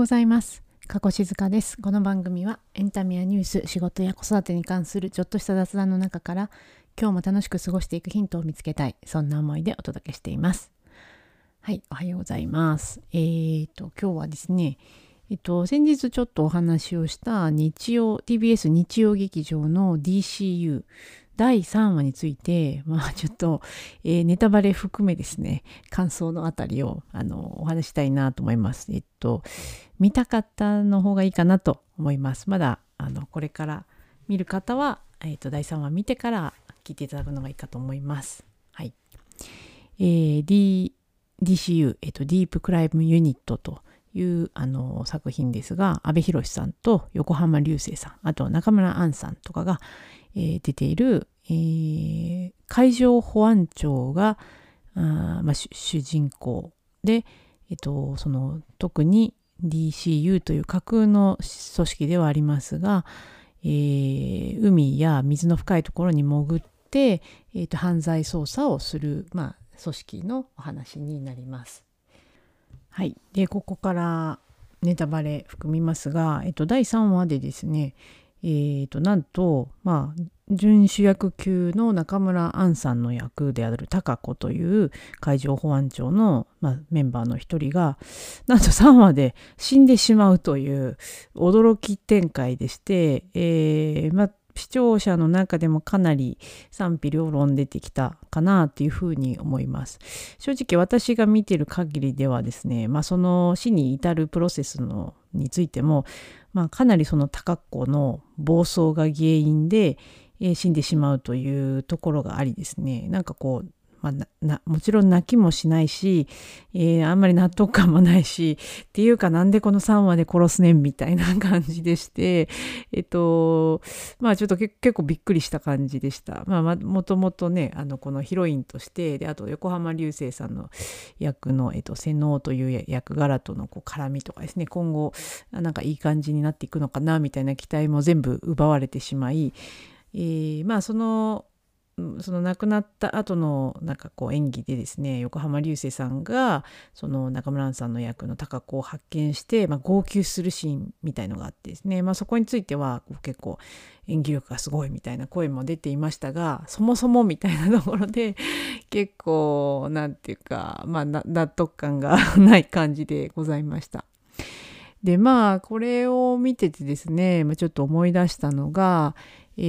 ございます。加古静香です。この番組はエンタメやニュース、仕事や子育てに関するちょっとした雑談の中から今日も楽しく過ごしていくヒントを見つけたい。そんな思いでお届けしています。はい、おはようございます。えーと、今日はですね、えっと、先日ちょっとお話をした日曜、TBS 日曜劇場の DCU 第3話について、まあ ちょっと、えーネタバレ含めですね、感想のあたりを、あの、お話したいなと思います。えっと、見たかったの方がいいかなと思います。まだ、あの、これから見る方は、えっと、第3話見てから聞いていただくのがいいかと思います。はい。えー D、DCU、えっと、ディープクライムユニットというあの作品ですが、阿部寛さんと横浜流星さん、あと中村杏さんとかが、えー出ている、えー海上保安庁が、あまあ、主人公で、えっと、その特に DCU という架空の組織ではありますが、えー海や水の深いところに潜って、えーと犯罪捜査をする、まあ、組織のお話になります。はい、でここからネタバレ含みますが、えっと、第3話でですね、えーとなんと、まあ、準主役級の中村杏さんの役である高子という海上保安庁の、まあ、メンバーの一人がなんと3話で死んでしまうという驚き展開でして、えーまあ、視聴者の中でもかなり賛否両論出てきたかなっていうふうに思います。正直私が見てる限りではですね、まあ、その死に至るプロセスのについても、まあ、かなりその高子の暴走が原因で、えー死んでしまうというところがありですねなんかこう、まあ、なもちろん泣きもしないし、えーあんまり納得感もないしっていうかなんでこの3話で殺すねんみたいな感じでしてえっとまあちょっと結構びっくりした感じでした。まあもともとねあのこのヒロインとしてであと横浜流星さんの役の、えっと、瀬能という役柄とのこう絡みとかですね今後あなんかいい感じになっていくのかなみたいな期待も全部奪われてしまい、えーまあそのその亡くなった後のなんかこう演技でですね横浜流星さんがその中村さんの役の高子を発見して、まあ、号泣するシーンみたいのがあってですね、まあ、そこについては結構演技力がすごいみたいな声も出ていましたがそもそもみたいなところで結構なんていうか、まあ、納得感がない感じでございました。でまあこれを見ててですね、まあ、ちょっと思い出したのが、え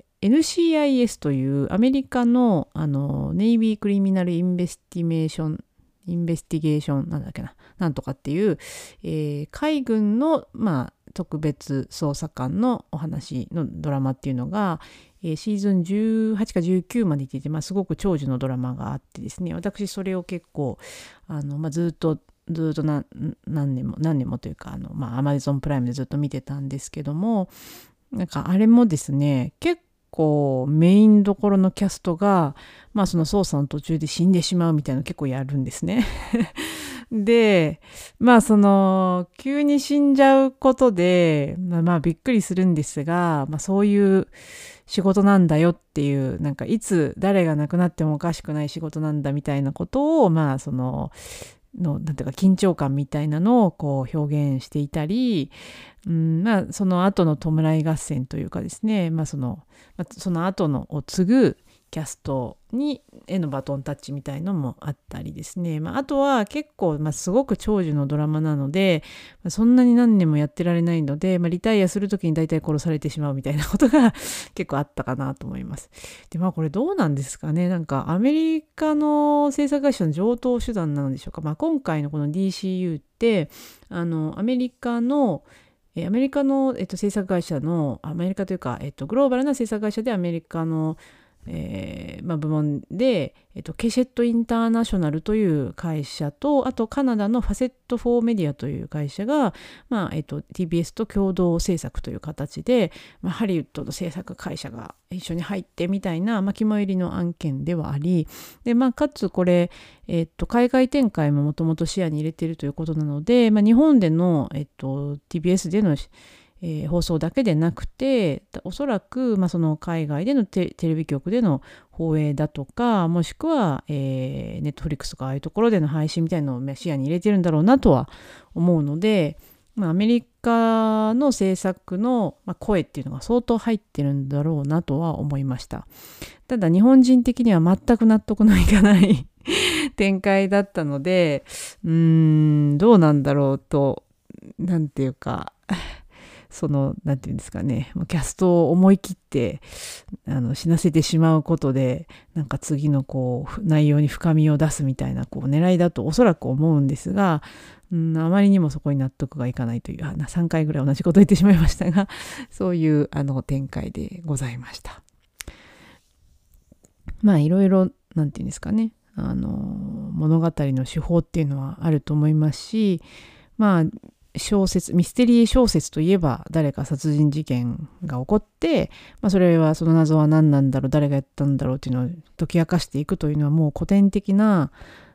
ー NCIS というアメリカのあの Navy Criminal Investimation Investigation なんだっけななんとかっていう、えー海軍の、まあ、特別捜査官のお話のドラマっていうのが、えーシーズン18か19までいてて、まあ、すごく長寿のドラマがあってですね私それを結構あの、まあ、ずっとずっと何何年も何年もというかあの、まあ、Amazon プライムでずっと見てたんですけどもなんかあれもですね結構メインどころのキャストが、まあ、その捜査の途中で死んでしまうみたいなの結構やるんですね。でまあその急に死んじゃうことで、まあ、まあびっくりするんですが、まあ、そういう仕事なんだよっていうなんかいつ誰が亡くなってもおかしくない仕事なんだみたいなことをまあそののなんていうか緊張感みたいなのをこう表現していたり、うん、まあその後の弔い合戦というかですね、まあそのまあ、その後のを継ぐキャストにへのバトンタッチみたいのもあったりですね、まあ、あとは結構、まあ、すごく長寿のドラマなので、まあ、そんなに何年もやってられないので、まあ、リタイアする時に大体殺されてしまうみたいなことが 結構あったかなと思います。でまあこれどうなんですかね。なんかアメリカの制作会社の上等手段なのでしょうか、まあ、今回のこの DCU ってあのアメリカのアメリカの、えっと、制作会社のアメリカというか、えっと、グローバルな制作会社でアメリカの、えーまあ、部門で、えっと、ケシェット・インターナショナルという会社とあとカナダのファセット・フォー・メディアという会社が、まあえっと、TBS と共同制作という形で、まあ、ハリウッドの制作会社が一緒に入ってみたいな、まあ、肝入りの案件ではありで、まあ、かつこれ、えっと、海外展開ももともと視野に入れているということなので、まあ、日本での、えっと、TBS でのえー、放送だけでなくておそらく、まあ、その海外でのテレビ局での放映だとかもしくは、えー、ネットフリックスとかああいうところでの配信みたいなのを視野に入れてるんだろうなとは思うので、まあ、アメリカの制作の声っていうのが相当入ってるんだろうなとは思いました。ただ日本人的には全く納得のいかない 展開だったのでうーんどうなんだろうと何て言うか。その何て言うんですかねキャストを思い切ってあの死なせてしまうことでなんか次のこう内容に深みを出すみたいなこう狙いだとおそらく思うんですが、うん、あまりにもそこに納得がいかないというあ3回ぐらい同じこと言ってしまいましたが そういうあの展開でございました。まあいろいろ何て言うんですかねあの物語の手法っていうのはあると思いますしまあ小説ミステリー小説といえば誰か殺人事件が起こって、まあ、それはその謎は何なんだろう誰がやったんだろうっていうのを解き明かしていくというのはもう古典的な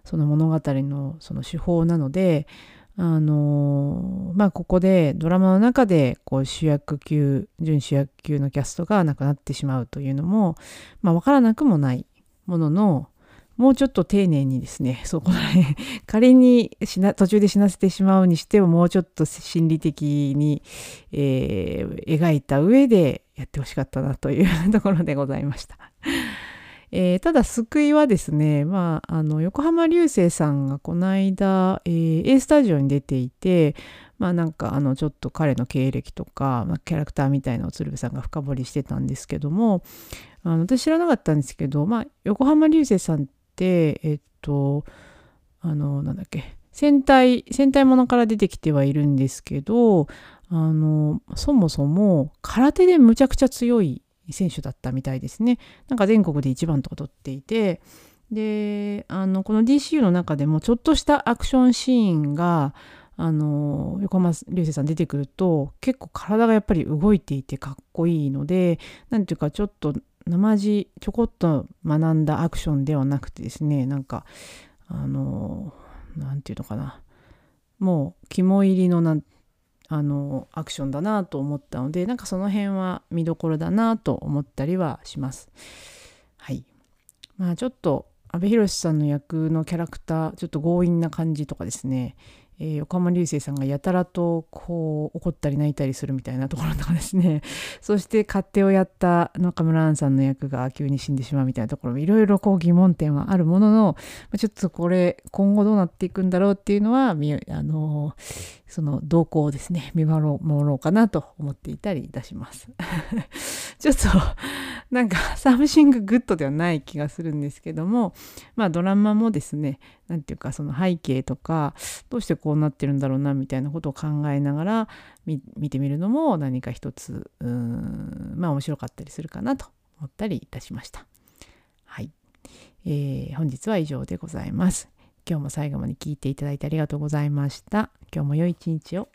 その物語のその手法なのであのまあここでドラマの中でこう主役級準主役級のキャストがなくなってしまうというのも、まあ、分からなくもないもののもうちょっと丁寧にですね、そこら辺、仮に途中で死なせてしまうにしても、もうちょっと心理的に、えー、描いた上でやってほしかったなというところでございました。えー、ただ救いはですね、まあ、あの横浜流星さんがこの間、えー、A スタジオに出ていて、まあなんかあのちょっと彼の経歴とか、まあ、キャラクターみたいのを鶴瓶さんが深掘りしてたんですけどもあの私知らなかったんですけど、まあ、横浜流星さんってえっとあのなんだっけ戦隊戦隊ものから出てきてはいるんですけどあのそもそも空手でむちゃくちゃ強い選手だったみたいですね。なんか全国で一番とか取っていて。であのこの DCU の中でもちょっとしたアクションシーンがあの横浜流星さん出てくると結構体がやっぱり動いていてかっこいいので何ていうかちょっと生地ちょこっと学んだアクションではなくてですねなんかあの何て言うのかな。もう肝入りのなあのアクションだなと思ったのでなんかその辺は見どころだなと思ったりはします。はい。まあちょっと阿部寛さんの役のキャラクターちょっと強引な感じとかですね。えー、横浜流星さんがやたらとこう怒ったり泣いたりするみたいなところとかですね。そして勝手をやった中村アンさんの役が急に死んでしまうみたいなところもいろいろこう疑問点はあるもののちょっとこれ今後どうなっていくんだろうっていうのはあのその動向をですね 見守ろうかなと思っていたりいたします ちょっと なんか something good ではない気がするんですけどもまあドラマもですね何て言うかその背景とかどうしてこうなってるんだろうなみたいなことを考えながら見てみるのも何か一つまあ面白かったりするかなと思ったりいたしました。はい、えー、本日は以上でございます。今日も最後まで聞いていただいてありがとうございました。今日も良い一日を。